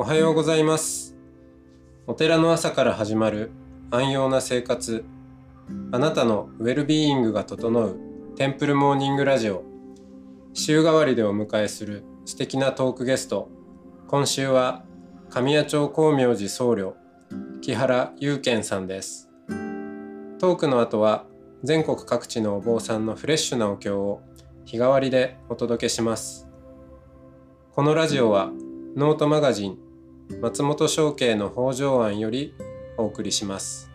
おはようございます。お寺の朝から始まる安養な生活。あなたのウェルビーイングが整うテンプルモーニングラジオ。週替わりでお迎えする素敵なトークゲスト。今週は神谷町光明寺僧侶木原祐健さんです。トークの後は全国各地のお坊さんのフレッシュなお経を日替わりでお届けします。このラジオはノートマガジン松本商家の北条庵よりお送りします。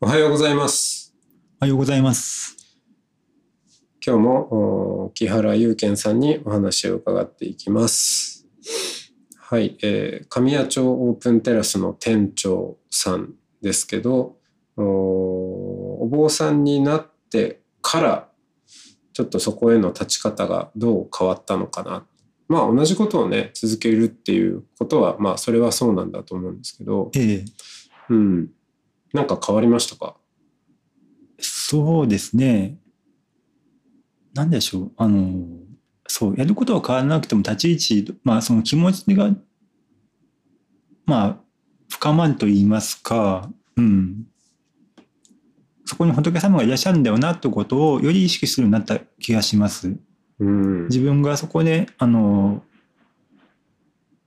おはようございます。おはようございます。今日もお木原祐健さんにお話を伺っていきます。はい、えー、神谷町オープンテラスの店長さんですけどおお坊さんになってからちょっとそこへの立ち方がどう変わったのかなまあ同じことをね続けるっていうことはまあそれはそうなんだと思うんですけど、ええうん、なんか変わりましたか？そうですね。なんでしょう。あの、そう、やることは変わらなくても立ち位置、まあその気持ちが、まあ、深まると言いますか、うん。そこに仏様がいらっしゃるんだよなってことをより意識するようになった気がします。うん自分がそこで、あの、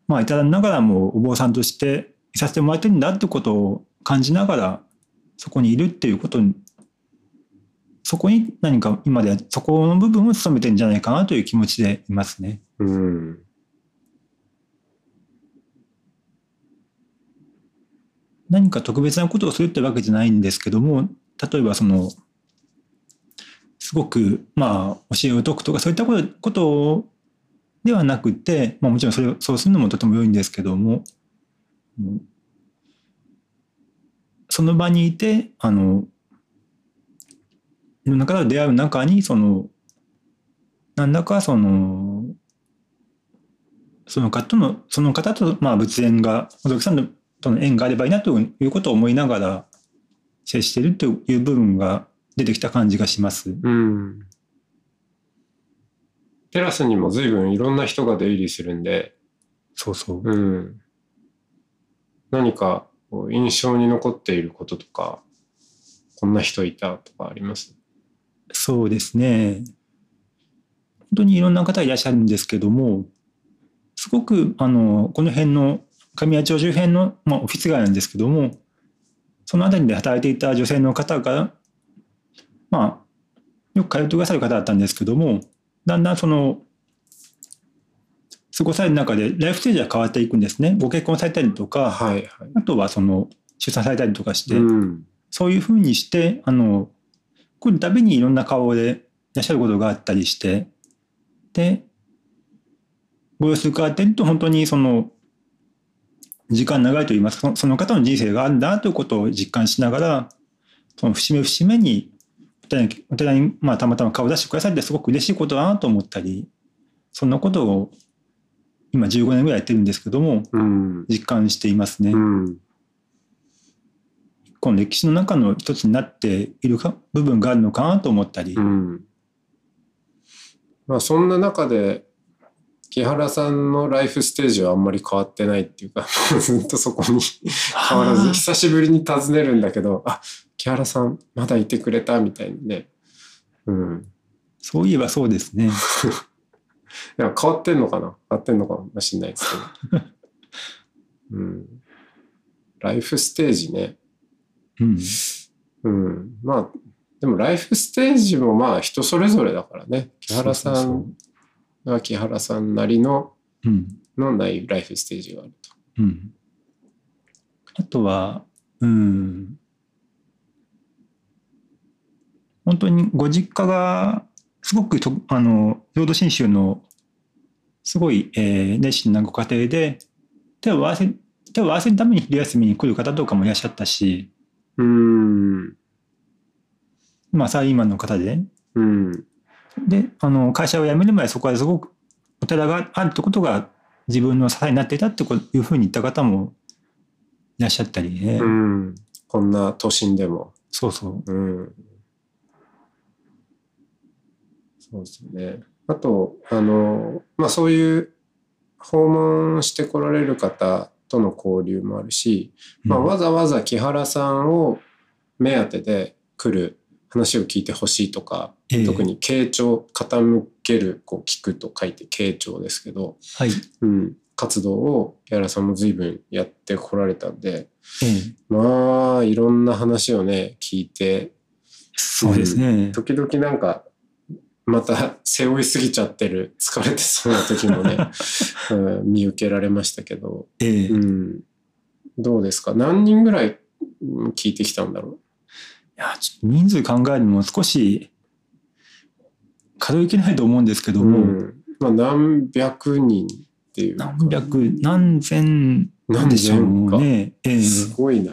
まあ、いただきながらもお坊さんとしていさせてもらってるんだってことを感じながら、そこにいるっていうことに、そこに何か今ではそこの部分を努めてるんじゃないかなという気持ちでいますね。うん何か特別なことをするってわけじゃないんですけども、例えばその、すごく、まあ、教えを説くとか、そういったことではなくて、まあもちろんそれ、そうするのもとても良いんですけども、その場にいて、あの、いろんな方と出会う中に、その、何らかその、その方との、その方と、まあ仏縁が、仏さんとの縁があればいいなということを思いながら接しているという部分が出てきた感じがします。うんテラスにも随分いろんな人が出入りするんで、そうそう。うん、何か印象に残っていることとかこんな人いたとかあります？そうですね。本当にいろんな方いらっしゃるんですけども、すごく、あの、この辺の、神谷町周辺の、まあ、オフィス街なんですけども、その辺りで働いていた女性の方が、まあ、よく通ってくださる方だったんですけども、だんだんその、過ごされる中でライフステージが変わっていくんですね。ご結婚されたりとか、はいはい。あとはその、出産されたりとかして、うんそういうふうにして、あの、来るたびにいろんな顔でいらっしゃることがあったりして、で、ご様子伺ってると本当にその、時間長いと言いますか、その方の人生があるんだなということを実感しながら、その節目節目に、お寺に、お寺にまあ、たまたま顔を出してくださってすごく嬉しいことだなと思ったり、そんなことを今15年ぐらいやってるんですけども、うん。実感していますね。うん。この歴史の中の一つになっているか部分があるのかなと思ったり、うん。まあそんな中で木原さんのライフステージはあんまり変わってないっていうか ずっとそこに変わらず久しぶりに訪ねるんだけどあ木原さんまだいてくれたみたいにねうんそういえばそうですね。いや変わってんのかな？変わってんのかもしれないですけど。うん。ライフステージね。うん、うん。まあ、でもライフステージもまあ人それぞれだからね。木原さそうんが木原さんなりのうんのないライフステージがあると。うん、あとは、うん、本当にご実家がすごくとあの浄土真宗のすごい、えー熱心なご家庭で手を合わせ手を合わせるために昼休みに来る方とかもいらっしゃったし、うん。まあ、サラリーマンの方で、うん。で、あの、会社を辞める前、そこはすごくお寺があるってことが自分の支えになっていたっていうふうに言った方もいらっしゃったりね。うん。こんな都心でも。そうそう。うん。そうですね。あと、あの、まあそういう訪問してこられる方との交流もあるし、まあ、わざわざ木原さんを目当てで来る話を聞いてほしいとか、ええ特に傾聴傾けるこう聞くと書いて傾聴ですけど、はい。うん、活動を木原さんも随分やってこられたんでええ。まあいろんな話をね聞いてそうですね。時々なんかまた背負いすぎちゃってる疲れてそうな時もね、うん、見受けられましたけど、ええ。うん、どうですか？何人ぐらいうん聞いてきたんだろいや、ちょっと人数考えるのも少し数えきれないと思うんですけう、ども、うんまあ、何百人っていうか何百、何千でしょうね。ええすごいな。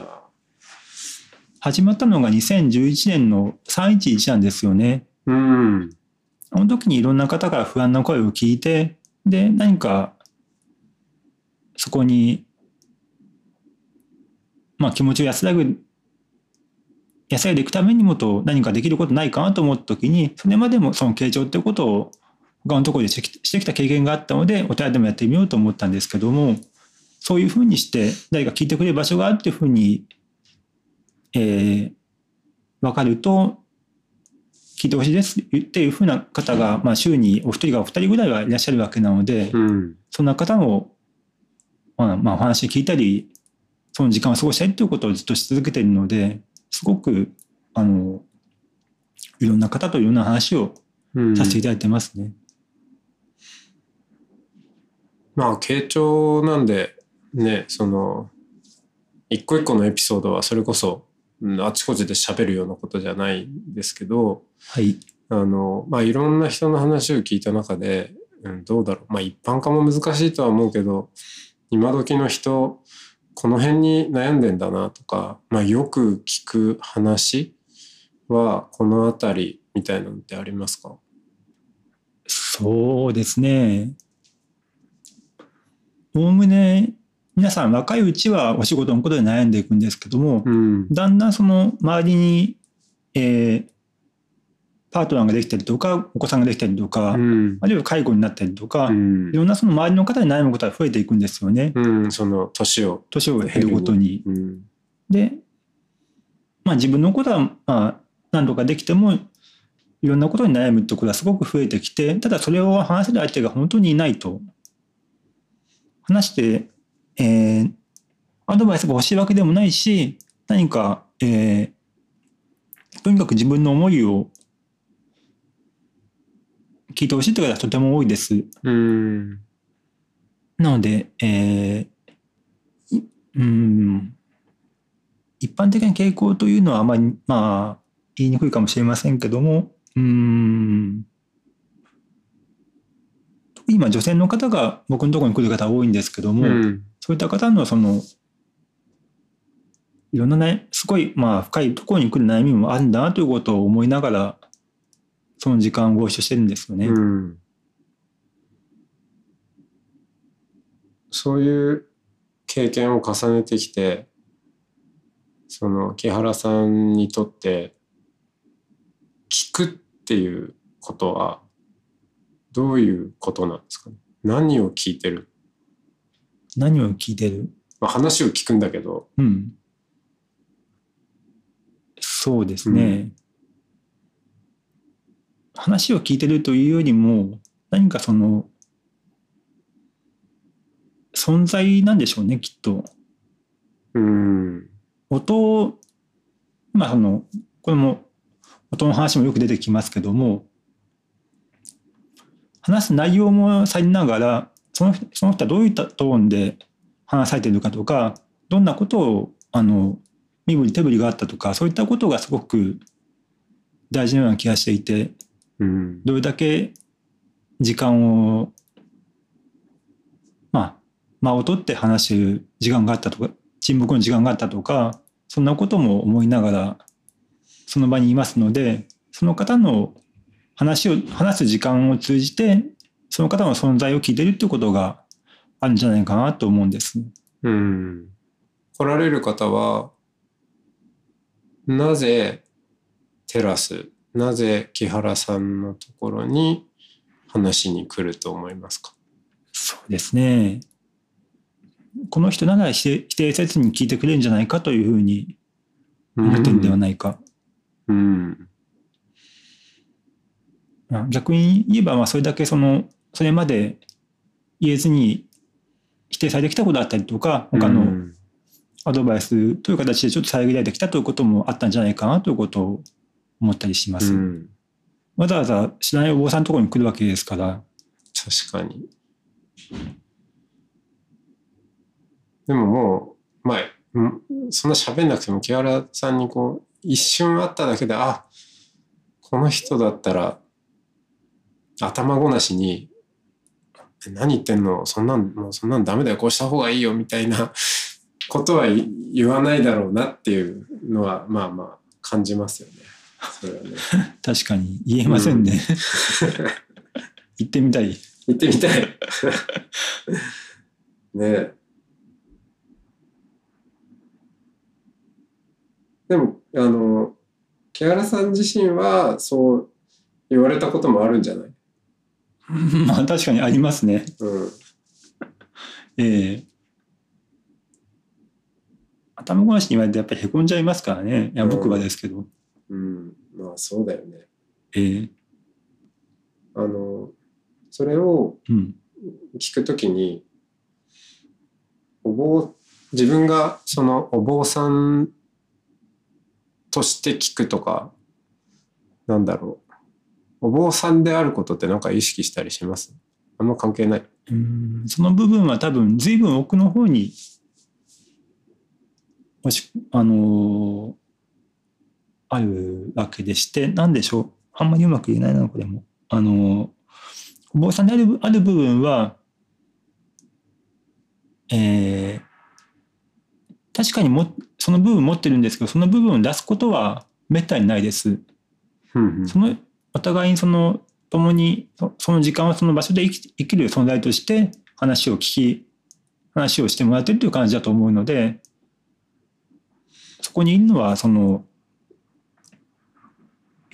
始まったのが2011年の311なんですよね。うんあの時にいろんな方から不安な声を聞いて、で、何か、そこに、まあ気持ちを安らぐ、安らいでいくためにもと何かできることないかなと思った時に、それまでもその傾聴っていうことを他のところでしてきた経験があったので、お寺でもやってみようと思ったんですけども、そういうふうにして誰か聞いてくれる場所があるっていうふうに、えー、分かると、聞いてほしいですっていうふうな方が、まあ、週にお一人がお二人ぐらいはいらっしゃるわけなので、うん。そんな方の、まあ、まあお話聞いたり、その時間を過ごしたりということをずっとし続けているので、すごく、あの、いろんな方といろんな話をうんさせていただいてますね。まあ傾聴なんでねその一個一個のエピソードはそれこそ、うんあちこちで喋るようなことじゃないんですけどはい。あのまあいろんな人の話を聞いた中で、うん、どうだろうまあ一般化も難しいとは思うけど今時の人この辺に悩んでんだなとか、まあ、よく聞く話はこの辺りみたいなのってありますか？そうですね。おおむね、皆さん若いうちはお仕事のことで悩んでいくんですけども、うんだんだんその周りに、えーパートナーができたりとか、お子さんができたりとか、うんあるいは介護になったりとか、うんいろんなその周りの方に悩むことが増えていくんですよね。うん、その年を年を経るごとに。うんで、まあ自分のことは、まあ何とかできても、いろんなことに悩むってことがすごく増えてきて、ただそれを話せる相手が本当にいないと。話して、えーアドバイスが欲しいわけでもないし、何か、えーとにかく自分の思いを聞いてほしいという方がとても多いです。うん。なので、えーいうん、一般的な傾向というのはあまり、まあ、言いにくいかもしれませんけども、うん、今女性の方が僕のところに来る方が多いんですけども、うん。そういった方のその、いろんなね、すごい、まあ、深いところに来る悩みもあるんだなということを思いながら、その時間をご一緒してるんですよね。うんそういう経験を重ねてきてその木原さんにとって聞くっていうことはどういうことなんですかね？何を聞いてる、何を聞いてる？まあ、話を聞くんだけどうん。そうですね。話を聞いてるというよりも、何かその、存在なんでしょうね、きっと。うん音を、まあその、これも、音の話もよく出てきますけども、話す内容もさりながら、そのその人はどういったトーンで話されているかとか、どんなことを、あの、身振り手振りがあったとか、そういったことがすごく大事なような気がしていて、うんどれだけ時間を、まあ、間を取って話してる時間があったとか、沈黙の時間があったとか、そんなことも思いながら、その場にいますので、その方の話を、話す時間を通じて、その方の存在を聞いてるってことがあるんじゃないかなと思うんです。うん来られる方はなぜテラスなぜ木原さんのところに話に来ると思いますか？そうですね。この人なら否定否定せずに聞いてくれるんじゃないかというふうに思ってるんではないか。うん。まあ逆に言えば、まあそれだけその、それまで言えずに否定されてきたことだったりとか、他のうんアドバイスという形でちょっと遮られてきたということもあったんじゃないかなということを思ったりします。うんわざわざ知らないお坊さんのところに来るわけですから、確かに。でももう、まあ、うんそんな喋んなくても木原さんにこう、一瞬会っただけで、あ、この人だったら、頭ごなしに、え何言ってんのそんなん、もうそんなんダメだよ、こうした方がいいよ、みたいなことは言言わないだろうなっていうのは、まあまあ、感じますよね。そね。確かに言えませんね。行ってみたい。行ってみたい。ねえ。でも、あの、木原さん自身はそう言われたこともあるんじゃない？まあ確かにありますね。うん。ええ頭ごなしに言われてやっぱりへこんじゃいますからね。いや、僕はですけど。うん。まあそうだよね。ええあの、それをうん。聞くときに、お坊、自分がそのお坊さんとして聞くとか、なんだろう。お坊さんであることってなんか意識したりします？あんま関係ない。うんその部分は多分随分奥の方にもしあのーあるわけでして何でしょう？あんまりうまく言えないなこれも。あのーお坊さんであるある部分はえー確かにもその部分持ってるんですけどその部分を出すことはめったにないです。うんそのお互いにその共にそその時間はその場所で生き生きる存在として話を聞き話をしてもらってるという感じだと思うのでそこにいるのはその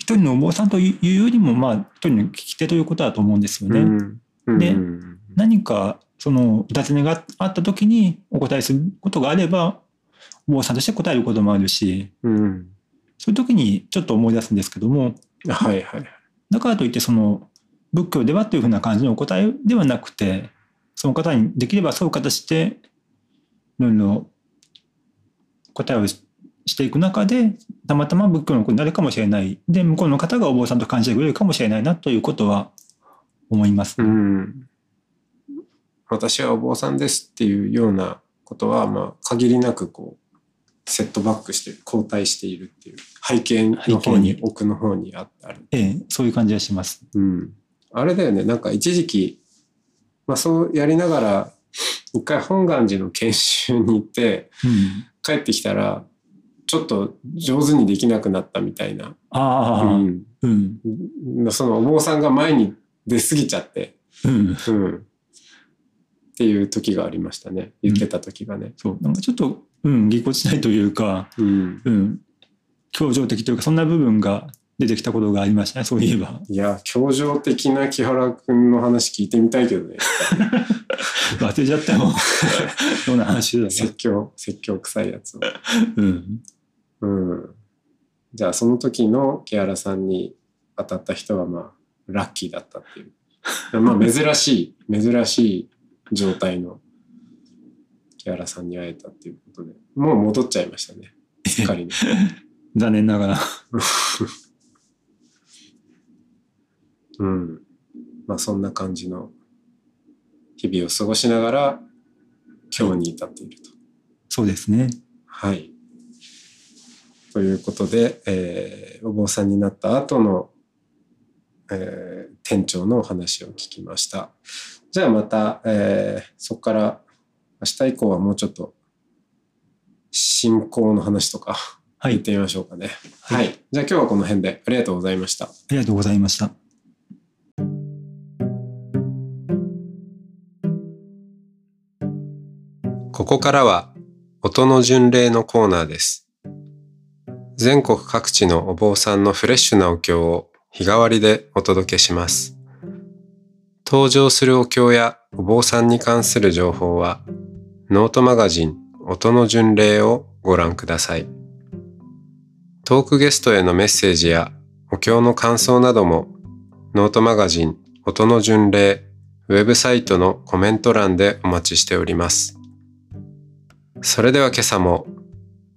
一人のお坊さんというよりもまあ一人の聞き手ということだと思うんですよね。うんうんでうん何かそのお尋ねがあった時にお答えすることがあればお坊さんとして答えることもあるしうんそういう時にちょっと思い出すんですけどもはいはい。だからといってその仏教ではというふうな感じのお答えではなくてその方にできればそういう形でいろいろ答えをししていく中でたまたま仏教の子になるかもしれないで向こうの方がお坊さんと感じてくれるかもしれないなということは思います。うん。私はお坊さんですっていうようなことは、まあ、限りなくこう、セットバックして、後退しているっていう、背景の方に、背景に奥の方にあある。ええ、そういう感じがします。うん。あれだよね、なんか一時期、まあそうやりながら、一回本願寺の研修に行って、うん、帰ってきたら、ちょっと上手にできなくなったみたいな。ああ、ううん、ん。そのお坊さんが前に出過ぎちゃって、うん、うん。っていう時がありましたね。言ってた時がね。そう、なんかちょっと、うん、ぎこちないというか、うん。うん、表情的というか、そんな部分が出てきたことがありましたね、そういえば。いや、教場的な木原くんの話聞いてみたいけどね。忘れちゃったよ。どんな話だ説教、説教臭いやつを。うん。うん。じゃあ、その時の木原さんに当たった人は、まあ、ラッキーだったっていう。まあ、珍しい、珍しい状態の木原さんに会えたっていうことで、もう戻っちゃいましたね。すっかりね。残念ながら。うん。まあ、そんな感じの日々を過ごしながら、今日に至っていると。そうですね。はい。ということで、えーお坊さんになった後の、えー店長のお話を聞きました。じゃあまた、えーそこから明日以降はもうちょっと信仰の話とかはい。言ってみましょうかね。ははいい。じゃあ今日はこの辺でありがとうございました。ありがとうございました。ここからは音の巡礼のコーナーです。全国各地のお坊さんのフレッシュなお経を日替わりでお届けします。登場するお経やお坊さんに関する情報は、ノートマガジン音の巡礼をご覧ください。トークゲストへのメッセージやお経の感想なども、ノートマガジン音の巡礼ウェブサイトのコメント欄でお待ちしております。それでは今朝も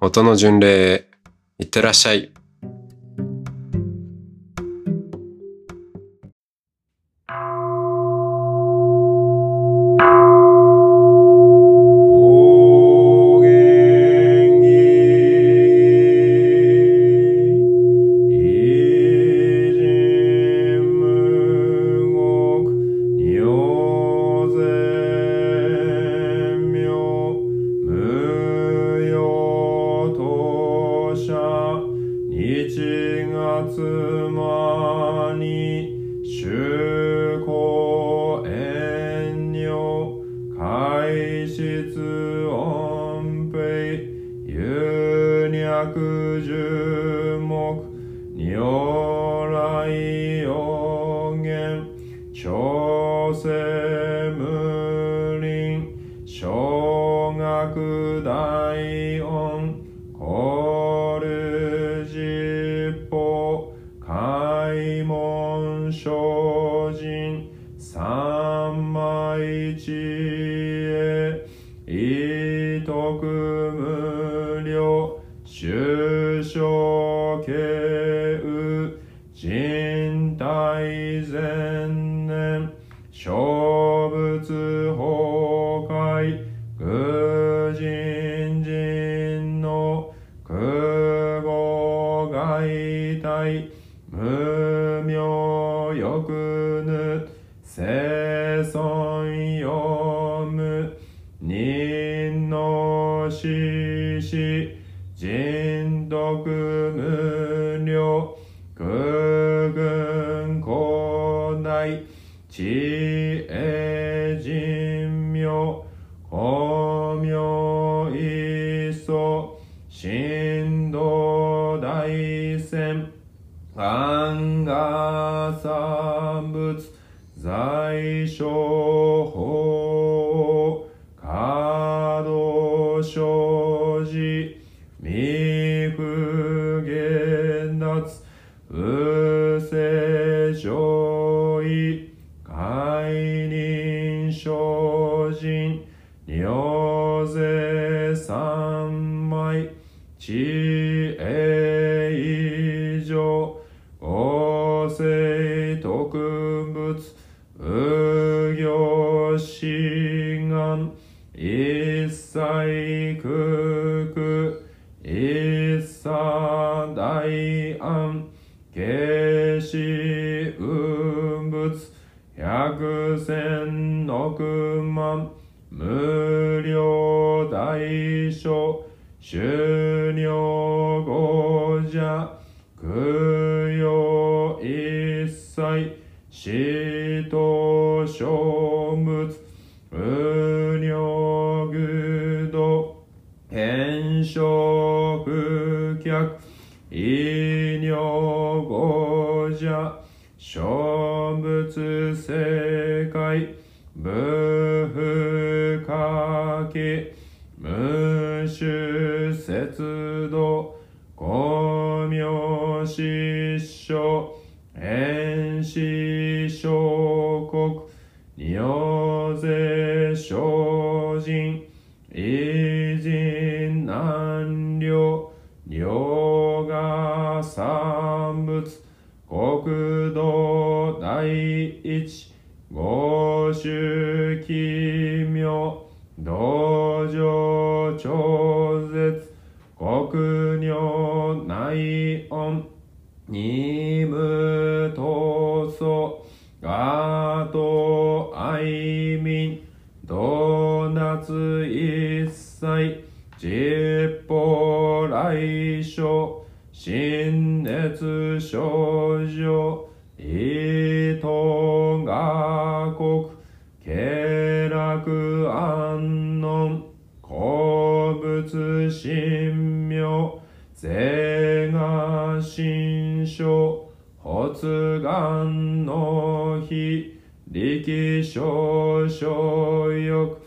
音の巡礼へいってらっしゃい。朝鮮よくぬ生存よむ人のしし人徳無量空軍古代地 Öyle 女御者、供養一切、死と消物、無尿具度、変色客、異尿御者、小物世界、無不可き、師匠、遠視小国、仁王勢精進、偉人難量、両が三仏、国土第一、五種奇妙、道場超絶、国女内音、にむとそがとあいみんドーナツ一切実法来所新熱症状伊藤が国経楽安少々欲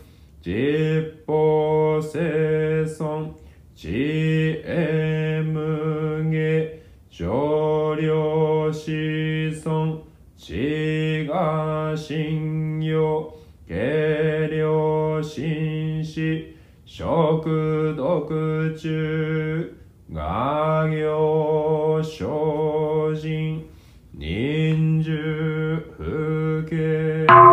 実法生存知恵無下少量子孫知が信用軽量心死食毒中画行精進忍術不敬